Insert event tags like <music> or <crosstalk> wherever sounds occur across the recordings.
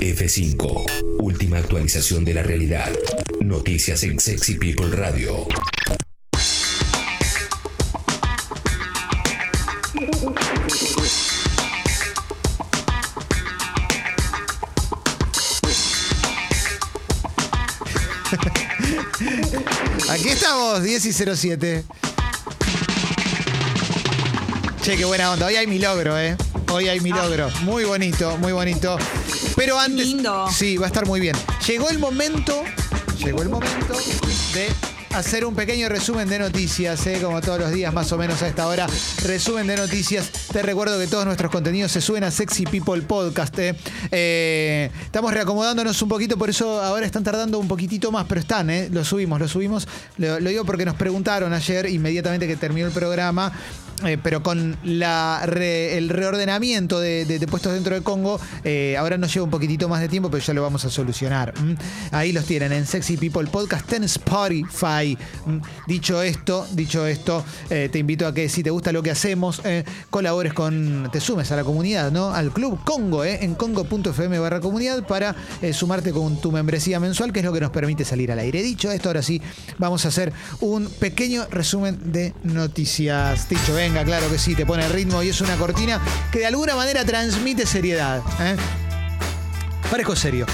F5. Última actualización de la realidad. Noticias en Sexy People Radio. Aquí estamos, 10 y 07. Che, qué buena onda. Hoy hay mi logro, ¿eh? Hoy hay mi logro. Muy bonito, muy bonito. Pero antes. lindo. Sí, va a estar muy bien. Llegó el momento. Llegó el momento de hacer un pequeño resumen de noticias, ¿eh? como todos los días más o menos a esta hora. Resumen de noticias. Te recuerdo que todos nuestros contenidos se suben a Sexy People Podcast. ¿eh? Eh, estamos reacomodándonos un poquito, por eso ahora están tardando un poquitito más, pero están, ¿eh? lo subimos, lo subimos. Lo, lo digo porque nos preguntaron ayer, inmediatamente que terminó el programa, eh, pero con el reordenamiento de, puestos dentro de Congo, eh, ahora nos lleva un poquitito más de tiempo, pero ya lo vamos a solucionar. Ahí los tienen en Sexy People Podcast en Spotify. Dicho esto, dicho esto, eh, te invito a que si te gusta lo que hacemos, colabores con, te sumes a la comunidad, ¿no? Al Club Congo, en congo.fm barra comunidad para sumarte con tu membresía mensual, que es lo que nos permite salir al aire. Dicho esto, ahora sí, vamos a hacer un pequeño resumen de noticias. Dicho, claro que sí, te pone ritmo y es una cortina que de alguna manera transmite seriedad. ¿eh? Parezco serio.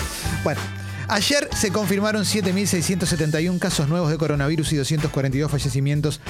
Bueno. Ayer se confirmaron 7.671 casos nuevos de coronavirus y 242 fallecimientos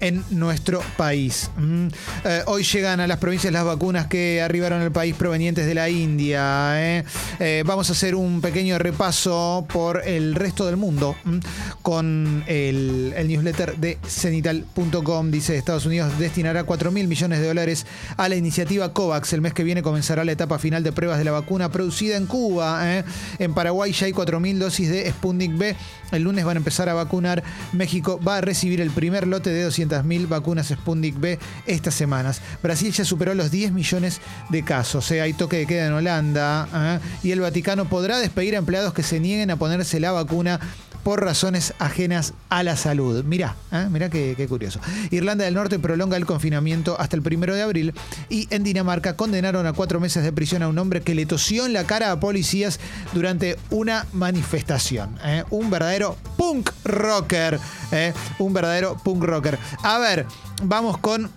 en nuestro país. Mm. Eh, hoy llegan a las provincias las vacunas que arribaron al país provenientes de la India. ¿eh? Eh, vamos a hacer un pequeño repaso por el resto del mundo mm, con el, newsletter de cenital.com. Dice Estados Unidos destinará 4 mil millones de dólares a la iniciativa COVAX. El mes que viene comenzará la etapa final de pruebas de la vacuna producida en Cuba. En Paraguay ya hay 4 mil dosis de Sputnik B. El lunes van a empezar a vacunar. México va a recibir el primer lote de 200.000 vacunas Sputnik B estas semanas. Brasil ya superó los 10 millones de casos. ¿eh? Hay toque de queda en Holanda. ¿eh? Y el Vaticano podrá despedir a empleados que se nieguen a ponerse la vacuna por razones ajenas a la salud. Mirá, ¿eh? mirá qué, curioso. Irlanda del Norte prolonga el confinamiento hasta el primero de abril y en Dinamarca condenaron a cuatro meses de prisión a un hombre que le tosió en la cara a policías durante una manifestación. ¿eh? Un verdadero punk rocker. ¿eh? Un verdadero punk rocker. A ver, vamos con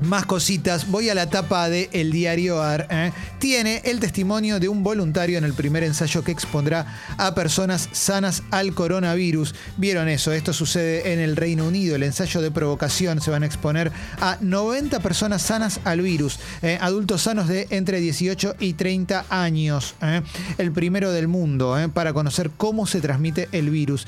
más cositas. Voy a la tapa de El Diario AR. ¿eh? Tiene el testimonio de un voluntario en el primer ensayo que expondrá a personas sanas al coronavirus. Vieron eso, esto sucede en el Reino Unido. El ensayo de provocación se van a exponer a 90 personas sanas al virus. ¿eh? Adultos sanos de entre 18 y 30 años. ¿eh? El primero del mundo para conocer cómo se transmite el virus.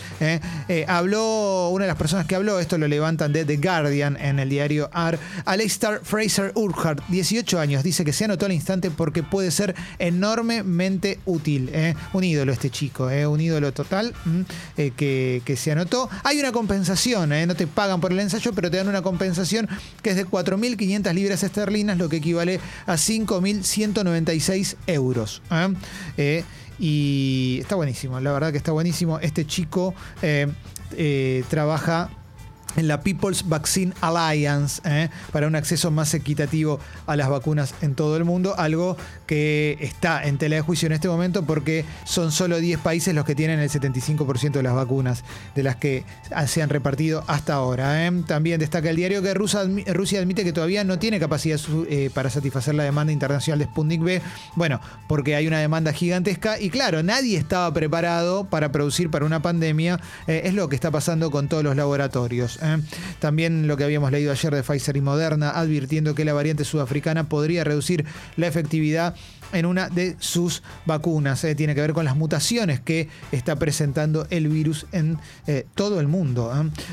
habló, una de las personas que habló, esto lo levantan de The Guardian en el diario AR, Alex Fraser Urquhart, 18 años, dice que se anotó al instante porque puede ser enormemente útil. ¿eh? Un ídolo este chico, ¿eh? un ídolo total eh, que, que se anotó. Hay una compensación, no te pagan por el ensayo, pero te dan una compensación que es de 4.500 libras esterlinas, lo que equivale a 5.196 euros. y está buenísimo, la verdad que está buenísimo. Este chico trabaja en la People's Vaccine Alliance ¿eh? para un acceso más equitativo a las vacunas en todo el mundo, algo que está en tela de juicio en este momento porque son solo 10 países los que tienen el 75% de las vacunas de las que se han repartido hasta ahora. ¿eh? También destaca el diario que Rusia, admi- Rusia admite que todavía no tiene capacidad eh, para satisfacer la demanda internacional de Sputnik B, bueno, porque hay una demanda gigantesca y claro, nadie estaba preparado para producir para una pandemia, es lo que está pasando con todos los laboratorios. ¿Eh? También lo que habíamos leído ayer de Pfizer y Moderna, advirtiendo que la variante sudafricana podría reducir la efectividad en una de sus vacunas. ¿eh? Tiene que ver con las mutaciones que está presentando el virus en eh, todo el mundo.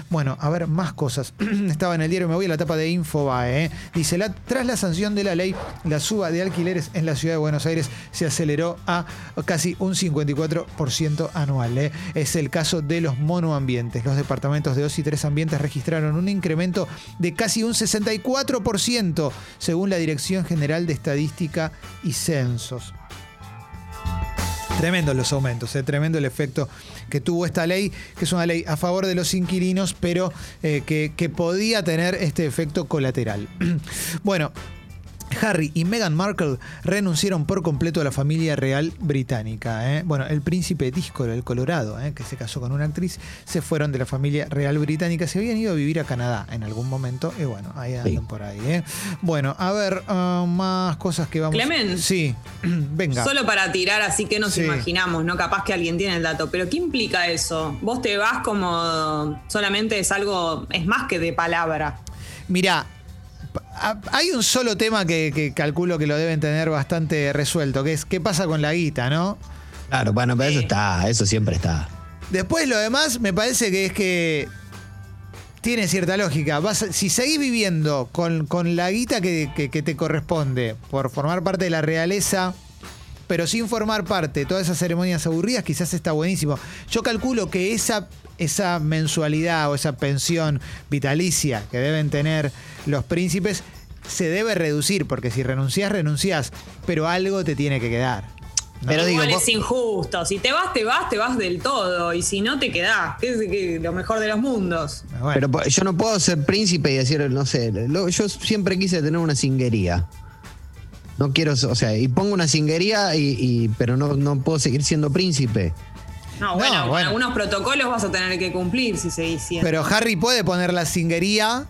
Bueno, a ver, más cosas. <clears throat> Estaba en el diario, me voy a la etapa de Infobae. Dice, la, tras la sanción de la ley, la suba de alquileres en la ciudad de Buenos Aires se aceleró a casi un 54% anual. Es el caso de los monoambientes. Los departamentos de dos y tres registraron un incremento de casi un 64%, según la Dirección General de Estadística y Censos. Tremendo los aumentos, eh, tremendo el efecto que tuvo esta ley, que es una ley a favor de los inquilinos, pero eh, que podía tener este efecto colateral. <clears throat> bueno. Harry y Meghan Markle renunciaron por completo a la familia real británica. ¿eh? Bueno, el príncipe Díscolo, el Colorado, ¿eh? que se casó con una actriz, se fueron de la familia real británica. Se habían ido a vivir a Canadá en algún momento. Y bueno, ahí andan por ahí. ¿eh? Bueno, a ver, uh, más cosas que vamos Clemen. Sí, <clears throat> venga. Solo para tirar, así que nos Sí. imaginamos, ¿no? Capaz que alguien tiene el dato. Pero ¿qué implica eso? Vos te vas como solamente es algo, es más que de palabra. Mirá, pa- hay un solo tema que, que calculo que lo deben tener bastante resuelto, que es qué pasa con la guita, ¿no? Claro, bueno, pero eso está, eso siempre está. Después lo demás me parece que es que tiene cierta lógica. Vas si seguís viviendo con, con la guita que, que- que te corresponde por formar parte de la realeza, pero sin formar parte de todas esas ceremonias aburridas, quizás está buenísimo. Yo calculo que esa, esa mensualidad o esa pensión vitalicia que deben tener los príncipes se debe reducir, porque si renunciás, renunciás, pero algo te tiene que quedar. ¿no? Pero digo, vos- es injusto. Si te vas, te vas, te vas del todo. Y si no, te quedás. Que es lo mejor de los mundos. Bueno. Pero yo no puedo ser príncipe y decir, no sé, lo- yo siempre quise tener una cinguería. No quiero, o sea, y pongo una cinguería, y, y- pero no, no puedo seguir siendo príncipe. No, bueno, con bueno. algunos protocolos vas a tener que cumplir si seguís siendo. Pero Harry puede poner la cinguería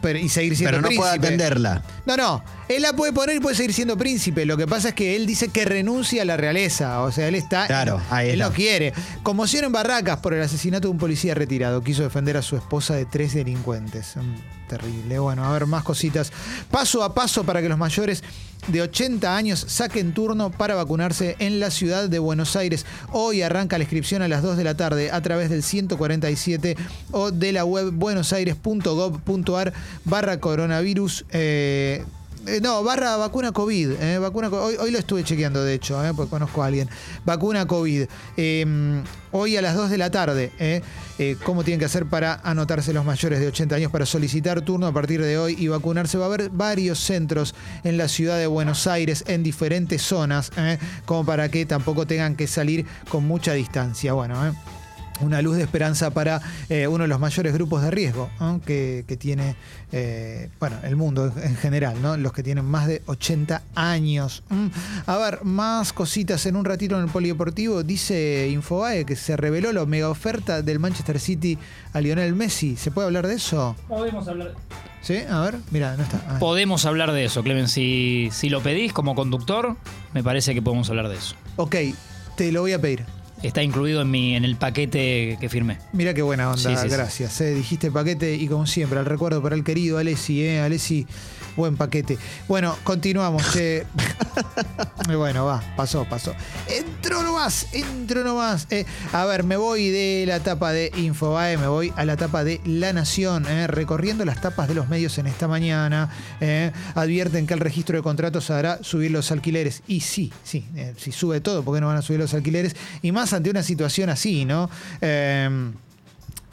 pero, y seguir siendo Pero no príncipe. atenderla. No, no. Él la puede poner y puede seguir siendo príncipe. Lo que pasa es que él dice que renuncia a la realeza. O sea, él está. Claro, ahí Él está. no quiere. Conmoción en Barracas por el asesinato de un policía retirado. Quiso defender a su esposa de tres delincuentes. Mm, Terrible. Bueno, a ver, más cositas. Paso a paso para que los mayores de 80 años saquen turno para vacunarse en la ciudad de Buenos Aires. Hoy arranca la inscripción a las 2 de la tarde a través del 147 o de la web buenosaires.gov.ar barra coronavirus. eh, eh, no, barra vacuna COVID. eh, vacuna, hoy, hoy lo estuve chequeando, de hecho, eh, porque conozco a alguien. Vacuna COVID. Eh, hoy a las 2 de la tarde. eh, ¿Cómo tienen que hacer para anotarse los mayores de 80 años para solicitar turno a partir de hoy y vacunarse? Va a haber varios centros en la ciudad de Buenos Aires, en diferentes zonas, como para que tampoco tengan que salir con mucha distancia. Bueno, eh una luz de esperanza para eh, uno de los mayores grupos de riesgo ¿no? que, que tiene eh, bueno el mundo en- en general, ¿no? los que tienen más de 80 años. Mm. A ver, más cositas en un ratito en el polideportivo. Dice Infobae que se reveló la mega oferta del Manchester City a Lionel Messi. ¿Se puede hablar de eso? Podemos hablar, ¿Sí? A ver, mira, no está. Ah. podemos hablar de eso, Clemen. Si, si lo pedís como conductor, me parece que podemos hablar de eso. Ok, te lo voy a pedir. Está incluido en, mi, en el paquete que firmé. Mira qué buena onda, Sí, sí, sí. gracias. eh. Dijiste paquete y como siempre, al recuerdo para el querido Alessi, ¿eh? Alessi, buen paquete. Bueno, continuamos, <laughs> bueno, va, pasó, pasó. Entró nomás, entró nomás. eh. A ver, me voy de la tapa de Infobae, me voy a la tapa de La Nación, eh, recorriendo las tapas de los medios en esta mañana. eh. Advierten que el registro de contratos hará subir los alquileres. Y sí, sí, eh, si sube todo, ¿por qué no van a subir los alquileres? Y más ante una situación así, ¿no?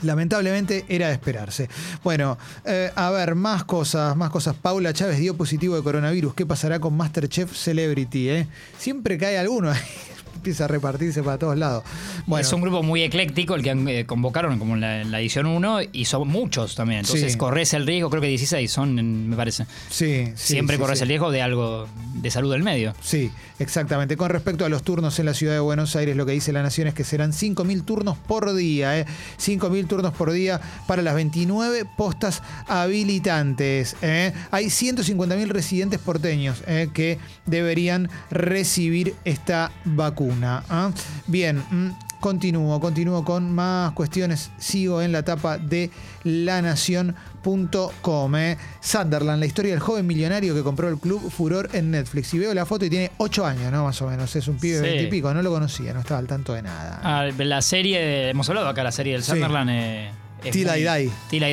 Lamentablemente era de esperarse. Bueno, eh, a ver, más cosas, más cosas. Paula Chávez dio positivo de coronavirus. ¿Qué pasará con Masterchef Celebrity? eh? Siempre cae alguno ahí. Empieza a repartirse para todos lados. Bueno, es un grupo muy ecléctico el que eh, convocaron como en la, en la edición 1 y son muchos también. Entonces Sí. corres el riesgo, creo que 16 son, me parece. sí, sí, Siempre sí, corres el riesgo de algo de salud del medio. Sí, exactamente. Con respecto a los turnos en la ciudad de Buenos Aires, lo que dice la Nación es que serán 5.000 turnos por día. ¿eh? 5.000 turnos por día para las 29 postas habilitantes. ¿eh? Hay 150.000 residentes porteños ¿eh? que deberían recibir esta vacuna. ¿Ah? Bien. mm, Continúo, continúo con más cuestiones. Sigo en la tapa de lanación.com. ¿eh? Sunderland, la historia del joven millonario que compró el club Furor en Netflix. Y veo la foto y tiene 8 años, ¿no? Más o menos. Es un pibe de Sí. 20 y pico. No lo conocía, no estaba al tanto de nada. Ah, la serie, hemos hablado acá, la serie del Sí. Sunderland. Eh, es Till muy- I Die. Till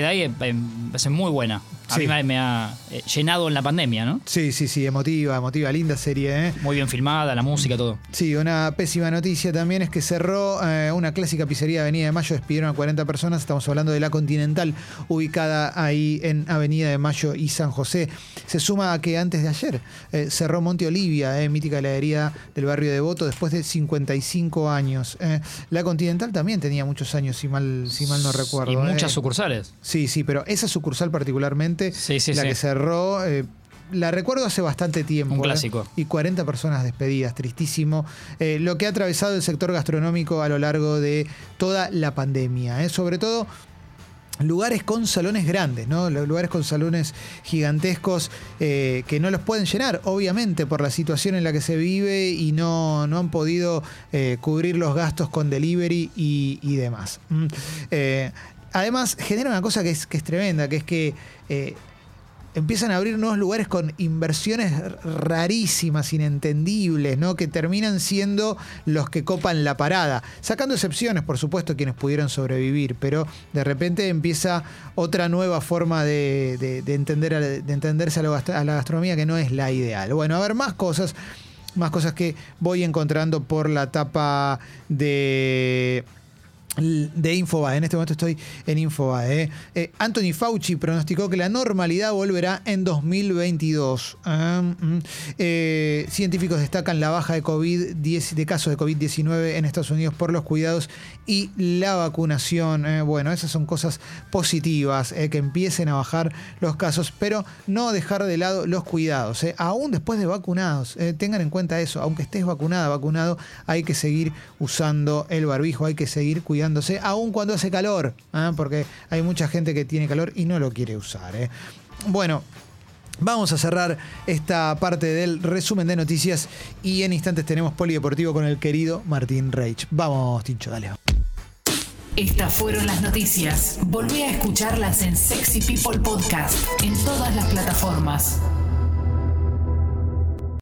Es muy buena. A Sí. mí me, me ha eh, llenado en la pandemia, ¿no? Sí, sí, sí, emotiva, emotiva, linda serie, ¿eh? Muy bien filmada, la música, todo. Sí, una pésima noticia también es que cerró eh, una clásica pizzería de Avenida de Mayo, despidieron a 40 personas, estamos hablando de la Continental, ubicada ahí en Avenida de Mayo y San José. Se suma a que antes de ayer eh, cerró Monte Olivia, mítica heladería del barrio de Voto, después de 55 años. La Continental también tenía muchos años, si mal, si mal no recuerdo. Y muchas sucursales. Sí, sí, pero esa sucursal particularmente, Sí, sí, la sí. que cerró, eh, la recuerdo hace bastante tiempo. Un ¿eh? clásico. Y 40 personas despedidas, tristísimo. Eh, lo que ha atravesado el sector gastronómico a lo largo de toda la pandemia. Sobre todo lugares con salones grandes, ¿no? Lugares con salones gigantescos eh, que no los pueden llenar, obviamente, por la situación en la que se vive y no, no han podido eh, cubrir los gastos con delivery y, y demás. Mm. Eh, además, genera una cosa que es, que es tremenda, que es que eh, empiezan a abrir nuevos lugares con inversiones rarísimas, inentendibles, ¿no? Que terminan siendo los que copan la parada. Sacando excepciones, por supuesto, quienes pudieron sobrevivir, pero de repente empieza otra nueva forma de, entenderse a, gast- a la gastronomía que no es la ideal. Bueno, a ver, más cosas. Más cosas que voy encontrando por la tapa de de Infobae. En este momento estoy en Infobae. ¿eh? Anthony Fauci pronosticó que la normalidad volverá en 2022. Ah, mm. Eh, científicos destacan la baja de COVID de casos de COVID-19 en Estados Unidos por los cuidados y la vacunación. Eh, bueno, esas son cosas positivas, que empiecen a bajar los casos, pero no dejar de lado los cuidados. aún después de vacunados, tengan en cuenta eso, aunque estés vacunada, vacunado, hay que seguir usando el barbijo, hay que seguir cuidándose, aún cuando hace calor, ¿ah? porque hay mucha gente que tiene calor y no lo quiere usar. eh. Bueno. Vamos a cerrar esta parte del resumen de noticias y en instantes tenemos Polideportivo con el querido Martín Reich. Vamos, Tincho, dale. Estas fueron las noticias. Volví a escucharlas en Sexy People Podcast en todas las plataformas.